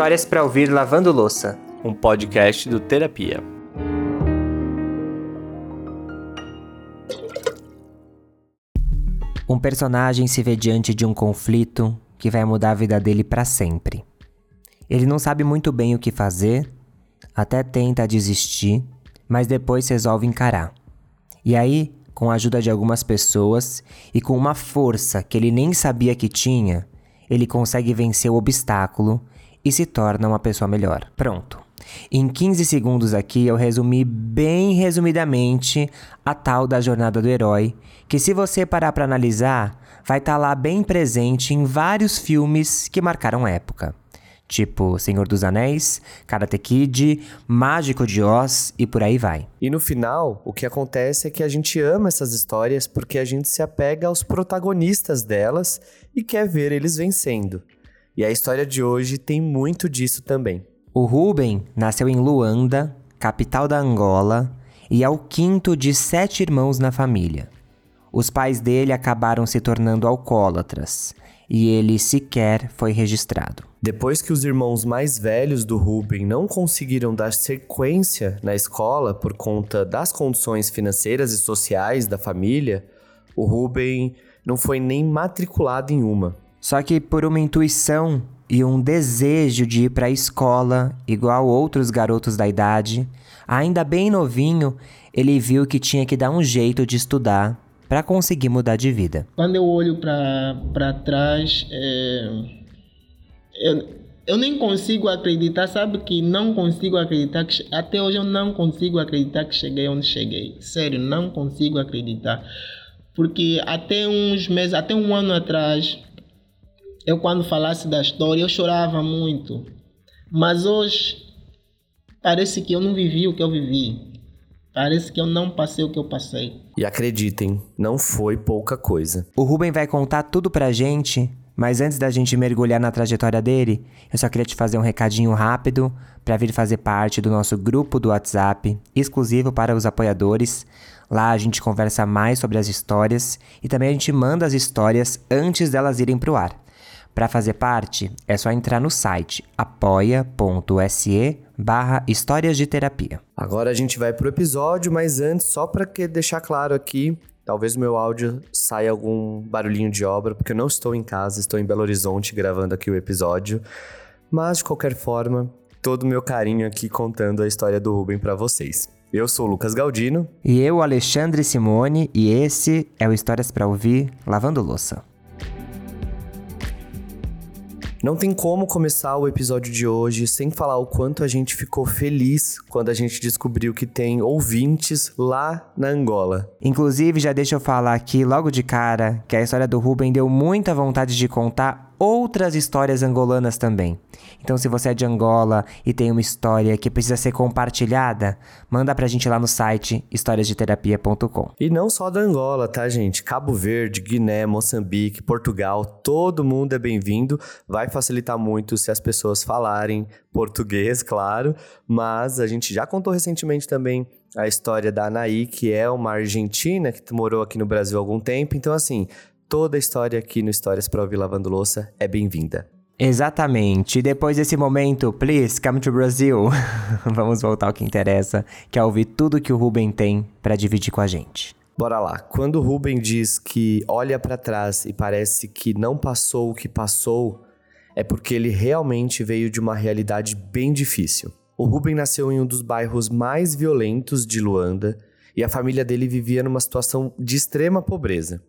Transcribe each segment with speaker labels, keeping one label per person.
Speaker 1: Histórias para ouvir lavando louça.
Speaker 2: Um podcast do Terapia.
Speaker 1: Um personagem se vê diante de um conflito que vai mudar a vida dele para sempre. Ele não sabe muito bem o que fazer, até tenta desistir, mas depois resolve encarar. E aí, com a ajuda de algumas pessoas e com uma força que ele nem sabia que tinha, ele consegue vencer o obstáculo e se torna uma pessoa melhor. Pronto. Em 15 segundos aqui eu resumi bem resumidamente a tal da jornada do herói, que se você parar para analisar, vai estar tá lá bem presente em vários filmes que marcaram época. Tipo Senhor dos Anéis, Karate Kid, Mágico de Oz e por aí vai.
Speaker 2: E no final, o que acontece é que a gente ama essas histórias porque a gente se apega aos protagonistas delas e quer ver eles vencendo. E a história de hoje tem muito disso também.
Speaker 1: O Ruben nasceu em Luanda, capital da Angola, e é o quinto de sete irmãos na família. Os pais dele acabaram se tornando alcoólatras e ele sequer foi registrado.
Speaker 2: Depois que os irmãos mais velhos do Ruben não conseguiram dar sequência na escola por conta das condições financeiras e sociais da família, o Ruben não foi nem matriculado em uma.
Speaker 1: Só que por uma intuição e um desejo de ir para a escola, igual outros garotos da idade, ainda bem novinho, ele viu que tinha que dar um jeito de estudar para conseguir mudar de vida.
Speaker 3: Quando eu olho para trás, é, eu, eu nem consigo acreditar, sabe que não consigo acreditar, que, até hoje eu não consigo acreditar que cheguei onde cheguei. Sério, não consigo acreditar. Porque até uns meses, até um ano atrás, eu quando falasse da história, eu chorava muito. Mas hoje, parece que eu não vivi o que eu vivi. Parece que eu não passei o que eu passei.
Speaker 2: E acreditem, não foi pouca coisa.
Speaker 1: O Ruben vai contar tudo pra gente, mas antes da gente mergulhar na trajetória dele, eu só queria te fazer um recadinho rápido para vir fazer parte do nosso grupo do WhatsApp, exclusivo para os apoiadores. Lá a gente conversa mais sobre as histórias e também a gente manda as histórias antes delas irem pro ar. Para fazer parte, é só entrar no site apoia.se barra Histórias de Terapia.
Speaker 2: Agora a gente vai pro episódio, mas antes, só para deixar claro aqui, talvez o meu áudio saia algum barulhinho de obra, porque eu não estou em casa, estou em Belo Horizonte gravando aqui o episódio. Mas, de qualquer forma, todo o meu carinho aqui contando a história do Ruben para vocês. Eu sou o Lucas Galdino.
Speaker 1: E eu, Alexandre Simone, e esse é o Histórias para Ouvir Lavando Louça.
Speaker 2: Não tem como começar o episódio de hoje sem falar o quanto a gente ficou feliz quando a gente descobriu que tem ouvintes lá na Angola.
Speaker 1: Inclusive, já deixa eu falar aqui logo de cara que a história do Ruben deu muita vontade de contar outras histórias angolanas também. Então, se você é de Angola e tem uma história que precisa ser compartilhada, manda pra gente lá no site historiasdeterapia.com.
Speaker 2: E não só da Angola, tá, gente? Cabo Verde, Guiné, Moçambique, Portugal, todo mundo é bem-vindo. Vai facilitar muito se as pessoas falarem português, claro, mas a gente já contou recentemente também a história da Anaí, que é uma argentina que morou aqui no Brasil há algum tempo. Então, assim, toda a história aqui no Histórias para Ouvir Lavando Louça é bem-vinda.
Speaker 1: Exatamente. E depois desse momento, please come to Brazil. Vamos voltar ao que interessa, que é ouvir tudo que o Ruben tem para dividir com a gente.
Speaker 2: Bora lá. Quando o Ruben diz que olha para trás e parece que não passou o que passou, é porque ele realmente veio de uma realidade bem difícil. O Ruben nasceu em um dos bairros mais violentos de Luanda e a família dele vivia numa situação de extrema pobreza.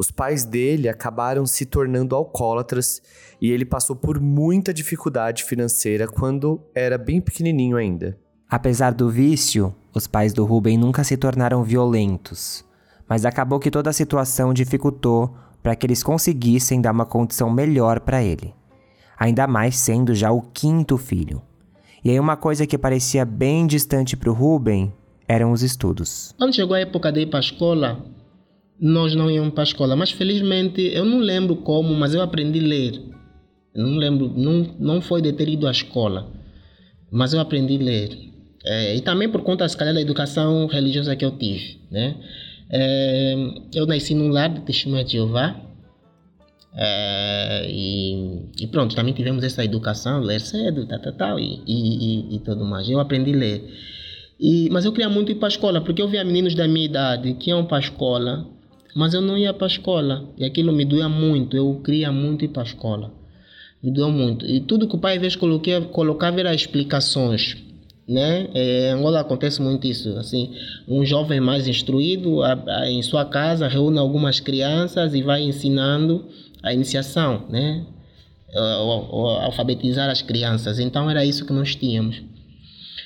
Speaker 2: Os pais dele acabaram se tornando alcoólatras e ele passou por muita dificuldade financeira quando era bem pequenininho ainda.
Speaker 1: Apesar do vício, os pais do Ruben nunca se tornaram violentos, mas acabou que toda a situação dificultou para que eles conseguissem dar uma condição melhor para ele, ainda mais sendo já o quinto filho. E aí uma coisa que parecia bem distante para o Ruben eram os estudos.
Speaker 3: Quando chegou a época de ir para a escola, nós não íamos para a escola. Mas felizmente, eu não lembro como, mas eu aprendi a ler. Eu não lembro, não, não foi de ter ido à escola, mas eu aprendi a ler. É, e também por conta, se calhar, da educação religiosa que eu tive, né? É, eu nasci num lar de testemunha de Jeová É, e, e, pronto, também tivemos essa educação, ler cedo, tal, tal, tal, e, e, e, tudo mais. Eu aprendi a ler. E, mas eu queria muito ir para a escola, porque eu via meninos da minha idade que iam para a escola, mas eu não ia para a escola. E aquilo me doía muito, eu queria muito ir para a escola. Me doeu muito. E tudo que o pai, às vezes, colocava era explicações né? É, em Angola acontece muito isso, assim, um jovem mais instruído a, a, em sua casa reúne algumas crianças e vai ensinando a iniciação, né? Alfabetizar as crianças. Então era isso que nós tínhamos.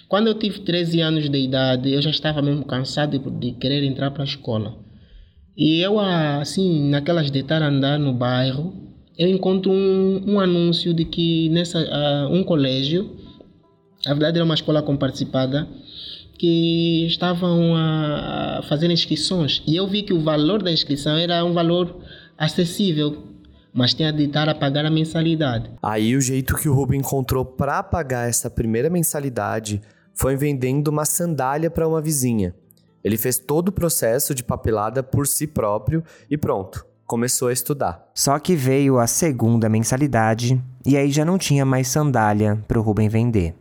Speaker 3: Quando eu tive 13 anos de idade, eu já estava mesmo cansado de querer entrar para a escola. E eu, assim, naquelas de estar andar no bairro, eu encontro um, um anúncio de que nessa uh, um colégio na verdade, era uma escola comparticipada que estavam a fazer inscrições e eu vi que o valor da inscrição era um valor acessível, mas tinha de estar a pagar a mensalidade.
Speaker 2: Aí o jeito que o Ruben encontrou para pagar essa primeira mensalidade foi vendendo uma sandália para uma vizinha. Ele fez todo o processo de papelada por si próprio e pronto, começou a estudar.
Speaker 1: Só que veio a segunda mensalidade e aí já não tinha mais sandália para o Ruben vender.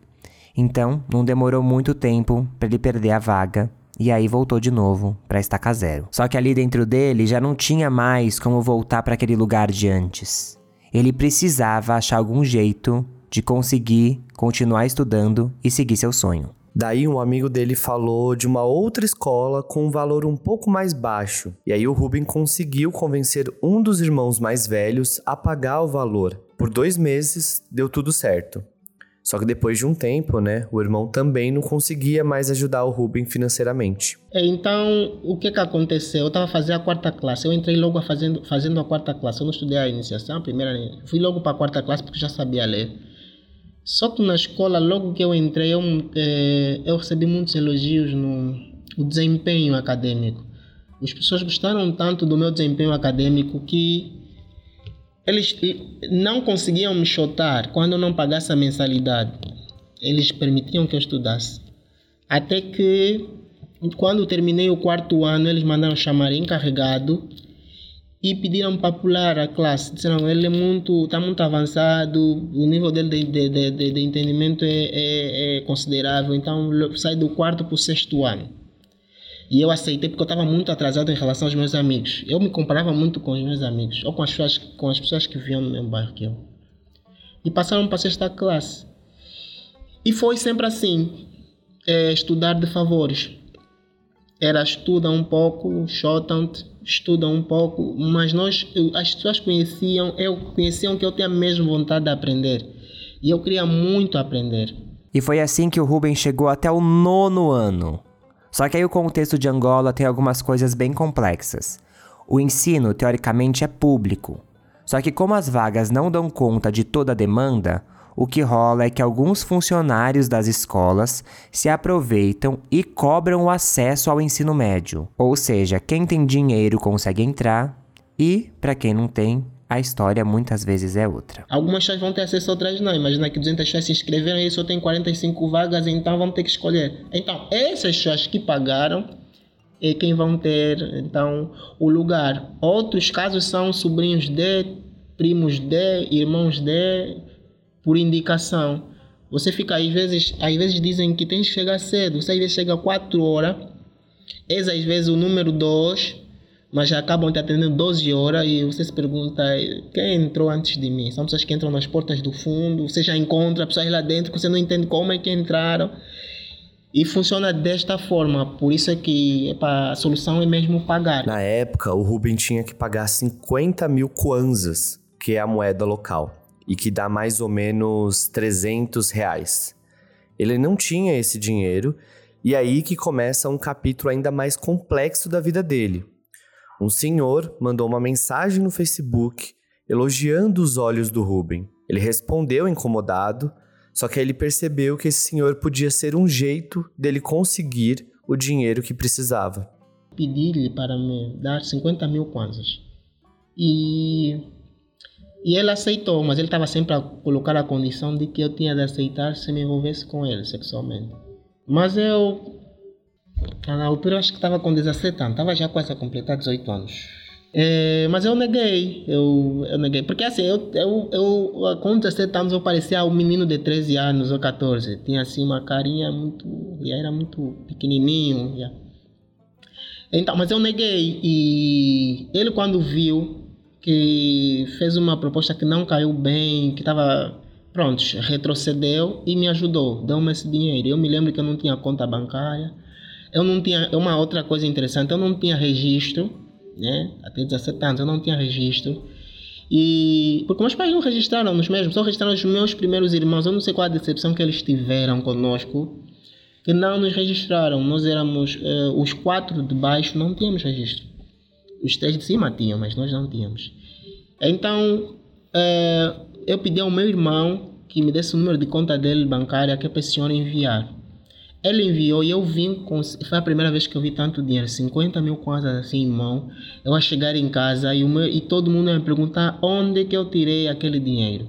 Speaker 1: Então, não demorou muito tempo para ele perder a vaga e aí voltou de novo para estaca zero. Só que ali dentro dele já não tinha mais como voltar para aquele lugar de antes. Ele precisava achar algum jeito de conseguir continuar estudando e seguir seu sonho.
Speaker 2: Daí um amigo dele falou de uma outra escola com um valor um pouco mais baixo. E aí o Ruben conseguiu convencer um dos irmãos mais velhos a pagar o valor. Por dois meses deu tudo certo. Só que depois de um tempo, né, o irmão também não conseguia mais ajudar o Ruben financeiramente.
Speaker 3: É, então, o que que aconteceu? Eu estava fazendo a quarta classe, eu entrei logo fazendo, fazendo a quarta classe. Eu não estudei a iniciação, a primeira, fui logo para a quarta classe porque já sabia ler. Só que na escola, logo que eu entrei, eu, é, eu recebi muitos elogios no, no desempenho acadêmico. As pessoas gostaram tanto do meu desempenho acadêmico que eles não conseguiam me chotar quando eu não pagasse a mensalidade. Eles permitiam que eu estudasse. Até que, quando terminei o quarto ano, eles mandaram chamar encarregado e pediram para pular a classe. Disseram ele é muito, está muito avançado, o nível dele de, de, de, de entendimento é, é, é considerável, então sai do quarto para o sexto ano. E eu aceitei porque eu estava muito atrasado em relação aos meus amigos. Eu me comparava muito com os meus amigos, ou com as pessoas, com as pessoas que viviam no mesmo bairro que eu. E passaram para a sexta classe. E foi sempre assim: é, estudar de favores. Era estuda um pouco, shotam estuda um pouco, mas nós, as pessoas conheciam, eu conheciam que eu tinha mesmo vontade de aprender. E eu queria muito aprender.
Speaker 1: E foi assim que o Ruben chegou até o nono ano. Só que aí o contexto de Angola tem algumas coisas bem complexas. O ensino, teoricamente, é público. Só que, como as vagas não dão conta de toda a demanda, o que rola é que alguns funcionários das escolas se aproveitam e cobram o acesso ao ensino médio. Ou seja, quem tem dinheiro consegue entrar e, para quem não tem, a história muitas vezes é outra.
Speaker 3: Algumas pessoas vão ter acesso, outras não. Imagina que 200 pessoas se inscreveram e só tem 45 vagas, então vamos ter que escolher. Então, essas pessoas que pagaram é quem vão ter então o lugar. Outros casos são sobrinhos de, primos de, irmãos de, por indicação. Você fica, às vezes, às vezes dizem que tem que chegar cedo, você às vezes chega 4 horas, és às vezes o número 2, mas já acabam te atendendo 12 horas e você se pergunta quem entrou antes de mim? São pessoas que entram nas portas do fundo, você já encontra pessoas lá dentro que você não entende como é que entraram. E funciona desta forma, por isso é que epa, a solução é mesmo pagar.
Speaker 2: Na época, o Ruben tinha que pagar 50 mil kwanzas, que é a moeda local, e que dá mais ou menos 300 reais. Ele não tinha esse dinheiro, e aí que começa um capítulo ainda mais complexo da vida dele, um senhor mandou uma mensagem no Facebook elogiando os olhos do Ruben. Ele respondeu incomodado, só que ele percebeu que esse senhor podia ser um jeito dele conseguir o dinheiro que precisava.
Speaker 3: Pedi-lhe para me dar 50 mil kwanzas. E, e ele aceitou, mas ele estava sempre a colocar a condição de que eu tinha de aceitar se me envolvesse com ele sexualmente. Mas eu na altura acho que estava com 17 anos, estava já quase a completar 18 anos. É, mas eu neguei, eu, eu neguei. Porque assim, eu, eu, eu com 17 anos eu parecia um menino de 13 anos ou 14. Tinha assim uma carinha muito. e era muito pequenininho. Já. Então, mas eu neguei. E ele, quando viu que fez uma proposta que não caiu bem, que estava. Pronto, retrocedeu e me ajudou, deu-me esse dinheiro. Eu me lembro que eu não tinha conta bancária, eu não tinha. Uma outra coisa interessante, eu não tinha registro né? Até 17 anos eu não tinha registro. E porque meus pais não registraram nos mesmos, só registraram os meus primeiros irmãos. Eu não sei qual a decepção que eles tiveram conosco, que não nos registraram. Nós éramos uh, os quatro de baixo, não tínhamos registro. Os três de cima tinham, mas nós não tínhamos. Então uh, eu pedi ao meu irmão que me desse o número de conta dele bancária que a senhora enviar. Ele enviou e eu vim com. Foi a primeira vez que eu vi tanto dinheiro, 50 mil kwanzas assim em mão. Eu a chegar em casa e, meu, e todo mundo ia me perguntar onde que eu tirei aquele dinheiro.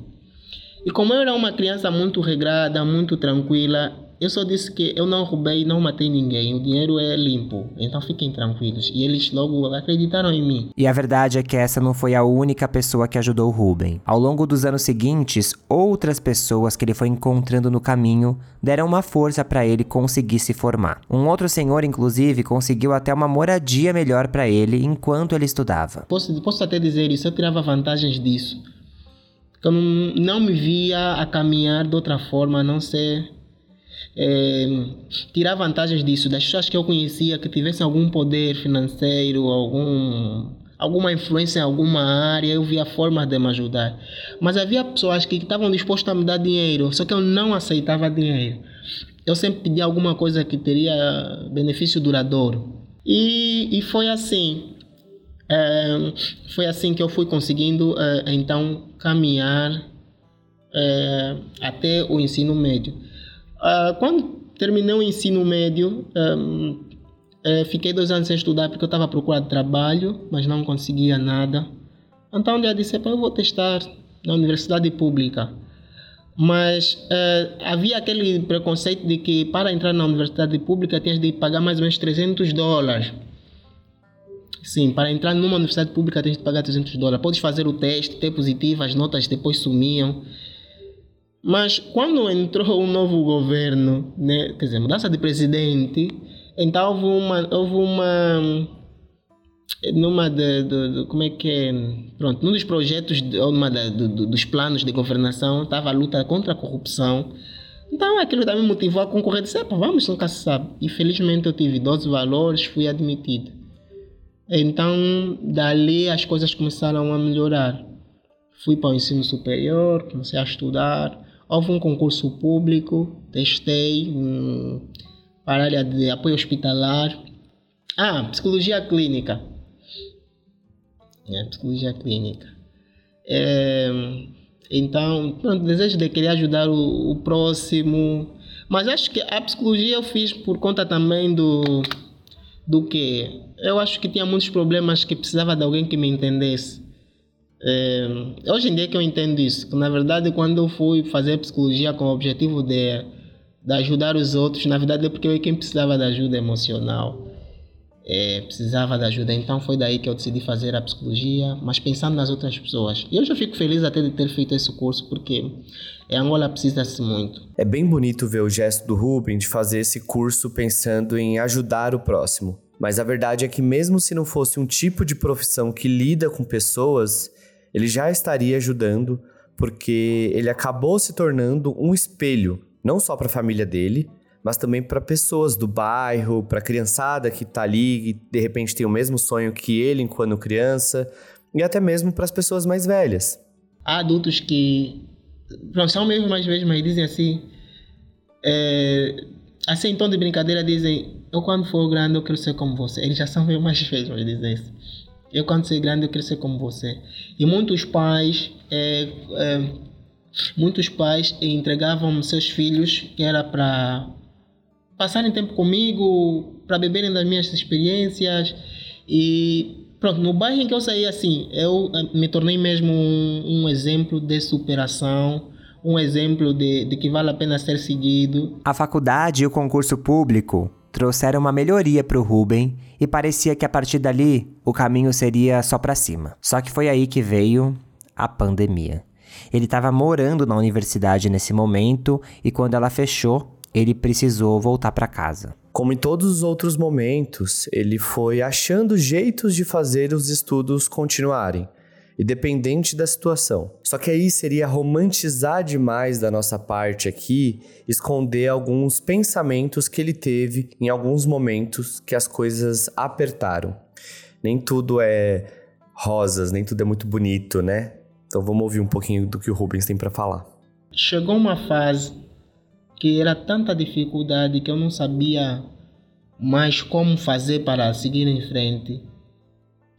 Speaker 3: E como eu era uma criança muito regrada, muito tranquila, eu só disse que eu não roubei e não matei ninguém. O dinheiro é limpo. Então fiquem tranquilos. E eles logo acreditaram em mim.
Speaker 1: E a verdade é que essa não foi a única pessoa que ajudou Ruben. Ao longo dos anos seguintes, outras pessoas que ele foi encontrando no caminho deram uma força para ele conseguir se formar. Um outro senhor, inclusive, conseguiu até uma moradia melhor para ele enquanto ele estudava.
Speaker 3: Posso, posso até dizer isso, eu tirava vantagens disso. Eu não, não me via a caminhar de outra forma a não ser é, tirar vantagens disso, das pessoas que eu conhecia que tivessem algum poder financeiro, algum, alguma influência em alguma área, eu via formas de me ajudar. Mas havia pessoas que estavam dispostas a me dar dinheiro, só que eu não aceitava dinheiro. Eu sempre pedia alguma coisa que teria benefício duradouro. E, e foi assim. É, foi assim que eu fui conseguindo é, então caminhar até o ensino médio. Uh, quando terminei o ensino médio, um, uh, eh, fiquei dois anos sem estudar porque eu estava procurando trabalho, mas não conseguia nada. Então eu disse, eu vou testar na universidade pública. Mas uh, havia aquele preconceito de que para entrar na universidade pública tinhas de pagar mais ou menos 300 dólares. Sim, para entrar numa universidade pública tens de pagar 300 dólares. Podes fazer o teste, ter positivo, as notas depois sumiam. Mas quando entrou o novo governo, né, quer dizer, mudança de presidente, então houve uma, houve uma numa de, de, de, como é que é pronto num dos projetos ou numa de, dos planos de governação estava a luta contra a corrupção. Então aquilo também motivou a concorrer disse, vamos nunca se sabe e felizmente eu tive 12 valores fui admitido. Então dali as coisas começaram a melhorar. Fui para o ensino superior comecei a estudar Houve um concurso público, testei um, para a área de apoio hospitalar. Ah, psicologia clínica. É, psicologia clínica. É, então, pronto, desejo de querer ajudar o, o, próximo. Mas acho que a psicologia eu fiz por conta também do, do que? Eu acho que tinha muitos problemas que precisava de alguém que me entendesse. É, hoje em dia que eu entendo isso, que na verdade quando eu fui fazer psicologia com o objetivo de, de ajudar os outros, na verdade é porque eu quem precisava de ajuda emocional, é, precisava de ajuda, então foi daí que eu decidi fazer a psicologia, mas pensando nas outras pessoas. E eu fico feliz até de ter feito esse curso, porque a Angola precisa-se muito.
Speaker 2: É bem bonito ver o gesto do Ruben de fazer esse curso pensando em ajudar o próximo. Mas a verdade é que mesmo se não fosse um tipo de profissão que lida com pessoas, ele já estaria ajudando, porque ele acabou se tornando um espelho, não só para a família dele, mas também para pessoas do bairro, para a criançada que está ali e de repente tem o mesmo sonho que ele enquanto criança, e até mesmo para as pessoas mais velhas.
Speaker 3: Há adultos que são mesmo mais velhos, mas dizem assim, é, assim em tom de brincadeira dizem, eu quando for grande eu quero ser como você. Eles já são meio mais velhos, mas dizem isso eu quando ser grande eu quero ser como você. E muitos pais, é, é, muitos pais entregavam seus filhos que era para passarem tempo comigo, para beberem das minhas experiências e pronto, no bairro em que eu saí assim, eu é, me tornei mesmo um, um exemplo de superação, um exemplo de, de que vale a pena ser seguido.
Speaker 1: A faculdade e o concurso público trouxeram uma melhoria para o Ruben e parecia que a partir dali o caminho seria só para cima. Só que foi aí que veio a pandemia. Ele estava morando na universidade nesse momento e quando ela fechou, ele precisou voltar para casa.
Speaker 2: Como em todos os outros momentos, ele foi achando jeitos de fazer os estudos continuarem independente da situação. Só que aí seria romantizar demais da nossa parte aqui, esconder alguns pensamentos que ele teve em alguns momentos que as coisas apertaram. Nem tudo é rosas, nem tudo é muito bonito, né? Então vamos ouvir um pouquinho do que o Rubens tem para falar.
Speaker 3: Chegou uma fase que era tanta dificuldade que eu não sabia mais como fazer para seguir em frente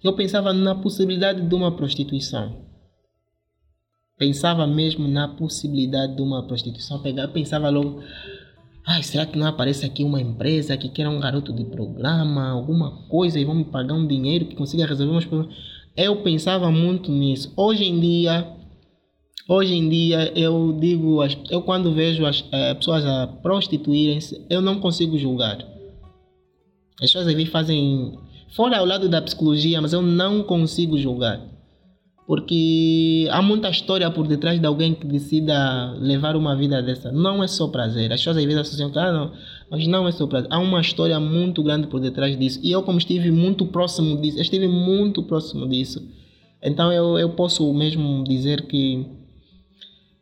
Speaker 3: eu pensava na possibilidade de uma prostituição. Pensava mesmo na possibilidade de uma prostituição. Pegava, pensava logo, ai, será que não aparece aqui uma empresa que quer um garoto de programa, alguma coisa e vão me pagar um dinheiro que consiga resolver meus problemas? Eu pensava muito nisso. Hoje em dia, hoje em dia eu digo, eu quando vejo as é, pessoas a prostituírem-se, eu não consigo julgar. As pessoas ali fazem Fora ao lado da psicologia, mas eu não consigo julgar. Porque há muita história por detrás de alguém que decida levar uma vida dessa. Não é só prazer. As pessoas às vezes associam, ah, não, mas não é só prazer. Há uma história muito grande por detrás disso. E eu, como estive muito próximo disso, estive muito próximo disso. Então eu, eu posso mesmo dizer que.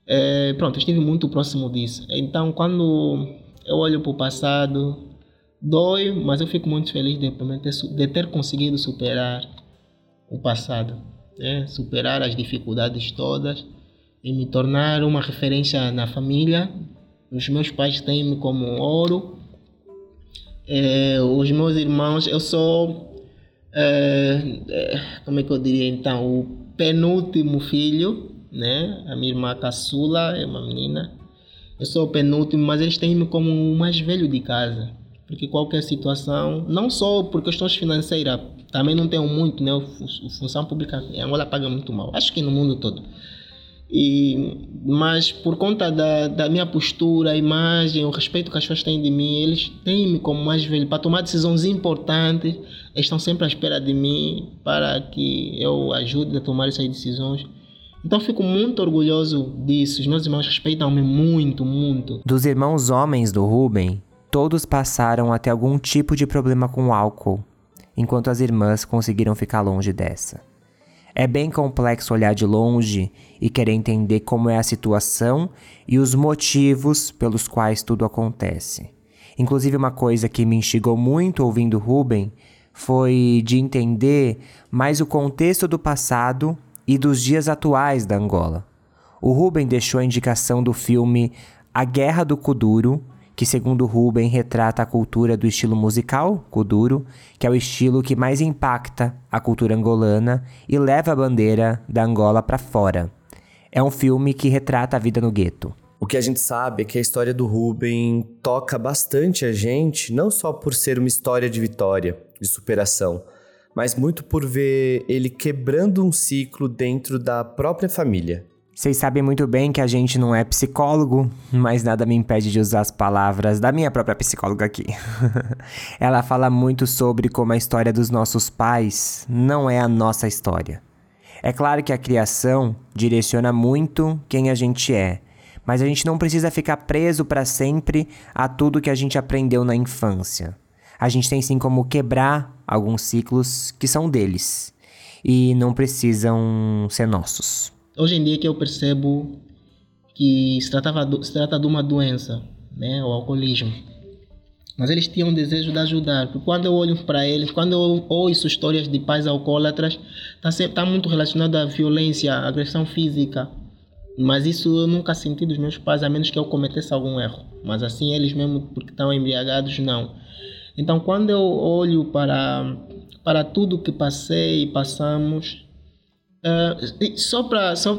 Speaker 3: É, pronto, estive muito próximo disso. Então quando eu olho para o passado, Dói, mas eu fico muito feliz de, de ter conseguido superar o passado, né? superar as dificuldades todas e me tornar uma referência na família. Os meus pais têm-me como ouro. É, os meus irmãos, eu sou, é, é, como é que eu diria então, o penúltimo filho, né? A minha irmã caçula é uma menina. Eu sou o penúltimo, mas eles têm-me como o mais velho de casa porque qualquer situação, não só por questões financeiras, também não tenho muito, né? A função pública em Angola paga muito mal, acho que no mundo todo. E, mas por conta da, da minha postura, a imagem, o respeito que as pessoas têm de mim, eles têm-me como mais velho para tomar decisões importantes, estão sempre à espera de mim para que eu ajude a tomar essas decisões. Então fico muito orgulhoso disso. Os meus irmãos respeitam-me muito, muito.
Speaker 1: Dos irmãos homens do Ruben, Todos passaram a ter algum tipo de problema com o álcool, enquanto as irmãs conseguiram ficar longe dessa. É bem complexo olhar de longe e querer entender como é a situação e os motivos pelos quais tudo acontece. Inclusive, uma coisa que me instigou muito ouvindo Ruben foi de entender mais o contexto do passado e dos dias atuais da Angola. O Ruben deixou a indicação do filme A Guerra do Kuduro, que segundo Ruben retrata a cultura do estilo musical, kuduro, que é o estilo que mais impacta a cultura angolana e leva a bandeira da Angola para fora. É um filme que retrata a vida no gueto.
Speaker 2: O que a gente sabe é que a história do Ruben toca bastante a gente, não só por ser uma história de vitória, de superação, mas muito por ver ele quebrando um ciclo dentro da própria família.
Speaker 1: Vocês sabem muito bem que a gente não é psicólogo, mas nada me impede de usar as palavras da minha própria psicóloga aqui. Ela fala muito sobre como a história dos nossos pais não é a nossa história. É claro que a criação direciona muito quem a gente é, mas a gente não precisa ficar preso para sempre a tudo que a gente aprendeu na infância. A gente tem sim como quebrar alguns ciclos que são deles e não precisam ser nossos
Speaker 3: hoje em dia que eu percebo que se, tratava, se trata de uma doença, né, o alcoolismo. Mas eles tinham um desejo de ajudar, porque quando eu olho para eles, quando eu ouço histórias de pais alcoólatras, está tá muito relacionado à violência, à agressão física. Mas isso eu nunca senti dos meus pais, a menos que eu cometesse algum erro. Mas assim, eles mesmo, porque estão embriagados, não. Então, quando eu olho para, para tudo que passei e passamos, Uh, só para só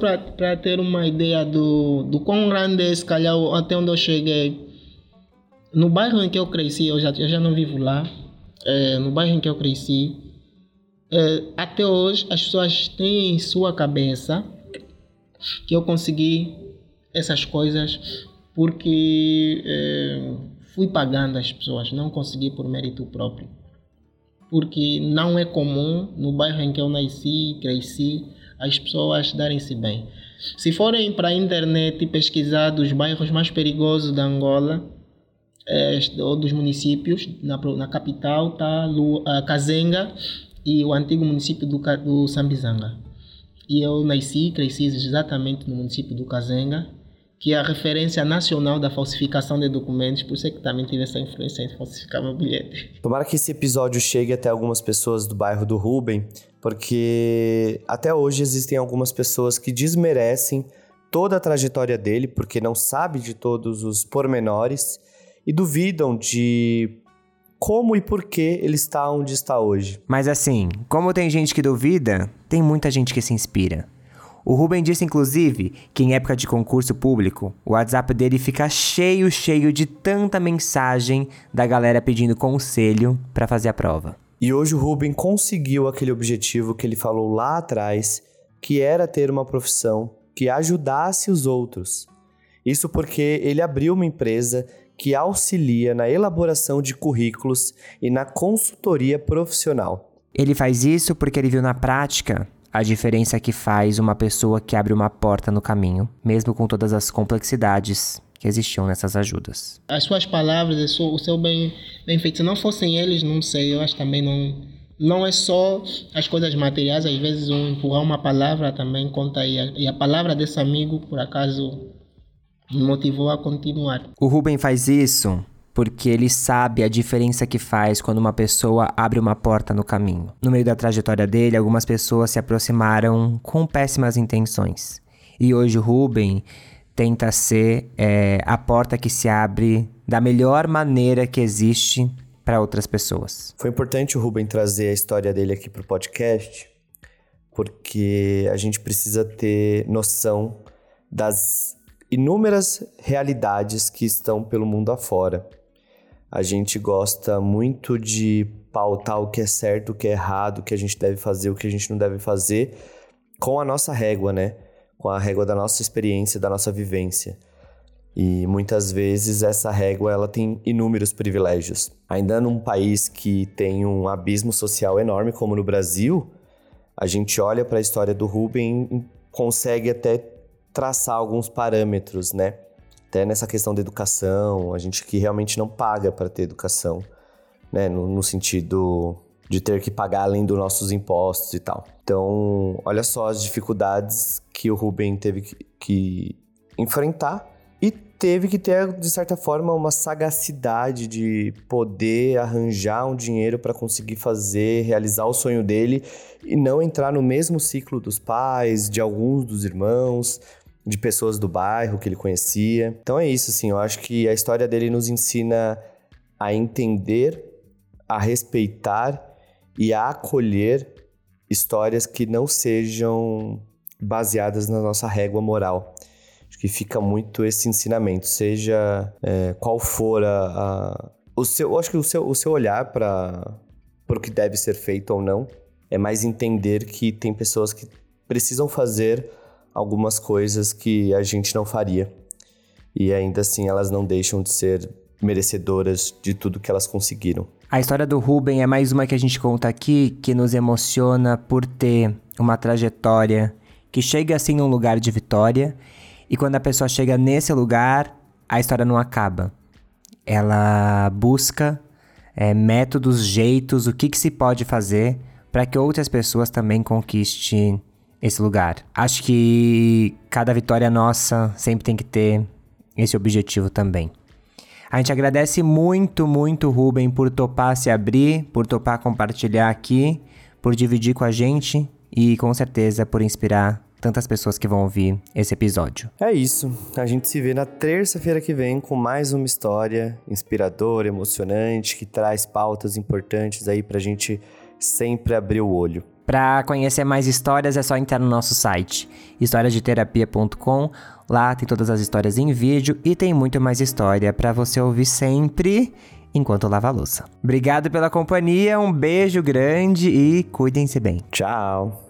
Speaker 3: ter uma ideia do, do quão grande é, calhar, até onde eu cheguei. No bairro em que eu cresci, eu já, eu já não vivo lá, uh, no bairro em que eu cresci, uh, até hoje as pessoas têm em sua cabeça que eu consegui essas coisas porque fui pagando as pessoas, não consegui por mérito próprio. Porque não é comum no bairro em que eu nasci, cresci, as pessoas darem-se bem. Se forem para a internet pesquisar dos bairros mais perigosos da Angola, é, ou dos municípios, na, na capital está Kazenga e o antigo município do, do Sambizanga. E eu nasci, cresci exatamente no município do Kazenga, que é a referência nacional da falsificação de documentos, por isso é que também tive essa influência em falsificar meu bilhete.
Speaker 2: Tomara que esse episódio chegue até algumas pessoas do bairro do Rubem, porque até hoje existem algumas pessoas que desmerecem toda a trajetória dele, porque não sabe de todos os pormenores e duvidam de como e por que ele está onde está hoje.
Speaker 1: Mas assim, como tem gente que duvida, tem muita gente que se inspira. O Ruben disse, inclusive, que em época de concurso público, o WhatsApp dele fica cheio, cheio de tanta mensagem da galera pedindo conselho para fazer a prova.
Speaker 2: E hoje o Ruben conseguiu aquele objetivo que ele falou lá atrás, que era ter uma profissão que ajudasse os outros. Isso porque ele abriu uma empresa que auxilia na elaboração de currículos e na consultoria profissional.
Speaker 1: Ele faz isso porque ele viu na prática a diferença que faz uma pessoa que abre uma porta no caminho, mesmo com todas as complexidades que existiam nessas ajudas.
Speaker 3: As suas palavras, o seu bem, bem feito, se não fossem eles, não sei, eu acho também não. Não é só as coisas materiais, às vezes um empurrar uma palavra também conta aí. E a palavra desse amigo, por acaso, me motivou a continuar.
Speaker 1: O Ruben faz isso porque ele sabe a diferença que faz quando uma pessoa abre uma porta no caminho. No meio da trajetória dele, algumas pessoas se aproximaram com péssimas intenções. E hoje o Ruben tenta ser é, a porta que se abre da melhor maneira que existe para outras pessoas.
Speaker 2: Foi importante o Ruben trazer a história dele aqui para o podcast, porque a gente precisa ter noção das inúmeras realidades que estão pelo mundo afora. A gente gosta muito de pautar o que é certo, o que é errado, o que a gente deve fazer, o que a gente não deve fazer, com a nossa régua, né? Com a régua da nossa experiência, da nossa vivência. E muitas vezes essa régua ela tem inúmeros privilégios. Ainda num país que tem um abismo social enorme como no Brasil, a gente olha para a história do Rubem e consegue até traçar alguns parâmetros, né? Até nessa questão da educação, a gente que realmente não paga para ter educação, né? No, no, sentido de ter que pagar além dos nossos impostos e tal. Então, olha só as dificuldades que o Rubem teve que, que enfrentar e teve que ter, de certa forma, uma sagacidade de poder arranjar um dinheiro para conseguir fazer, realizar o sonho dele e não entrar no mesmo ciclo dos pais, de alguns dos irmãos, de pessoas do bairro que ele conhecia. Então é isso, assim, eu acho que a história dele nos ensina a entender, a respeitar e a acolher histórias que não sejam baseadas na nossa régua moral. Acho que fica muito esse ensinamento, seja é, qual for a, a, o seu, acho que o seu, o seu olhar para o que deve ser feito ou não é mais entender que tem pessoas que precisam fazer algumas coisas que a gente não faria. E ainda assim elas não deixam de ser merecedoras de tudo que elas conseguiram.
Speaker 1: A história do Ruben é mais uma que a gente conta aqui que nos emociona por ter uma trajetória que chega assim num lugar de vitória e quando a pessoa chega nesse lugar, a história não acaba. Ela busca é, métodos, jeitos, o que, que se pode fazer para que outras pessoas também conquistem esse lugar. Acho que cada vitória nossa sempre tem que ter esse objetivo também. A gente agradece muito, muito, Ruben, por topar se abrir, por topar compartilhar aqui, por dividir com a gente e com certeza por inspirar tantas pessoas que vão ouvir esse episódio.
Speaker 2: É isso. A gente se vê na terça-feira que vem com mais uma história inspiradora, emocionante, que traz pautas importantes aí pra gente sempre abrir o olho.
Speaker 1: Para conhecer mais histórias é só entrar no nosso site, historiasdeterapia.com. Lá tem todas as histórias em vídeo e tem muito mais história para você ouvir sempre enquanto lava a louça. Obrigado pela companhia, um beijo grande e cuidem-se bem.
Speaker 2: Tchau.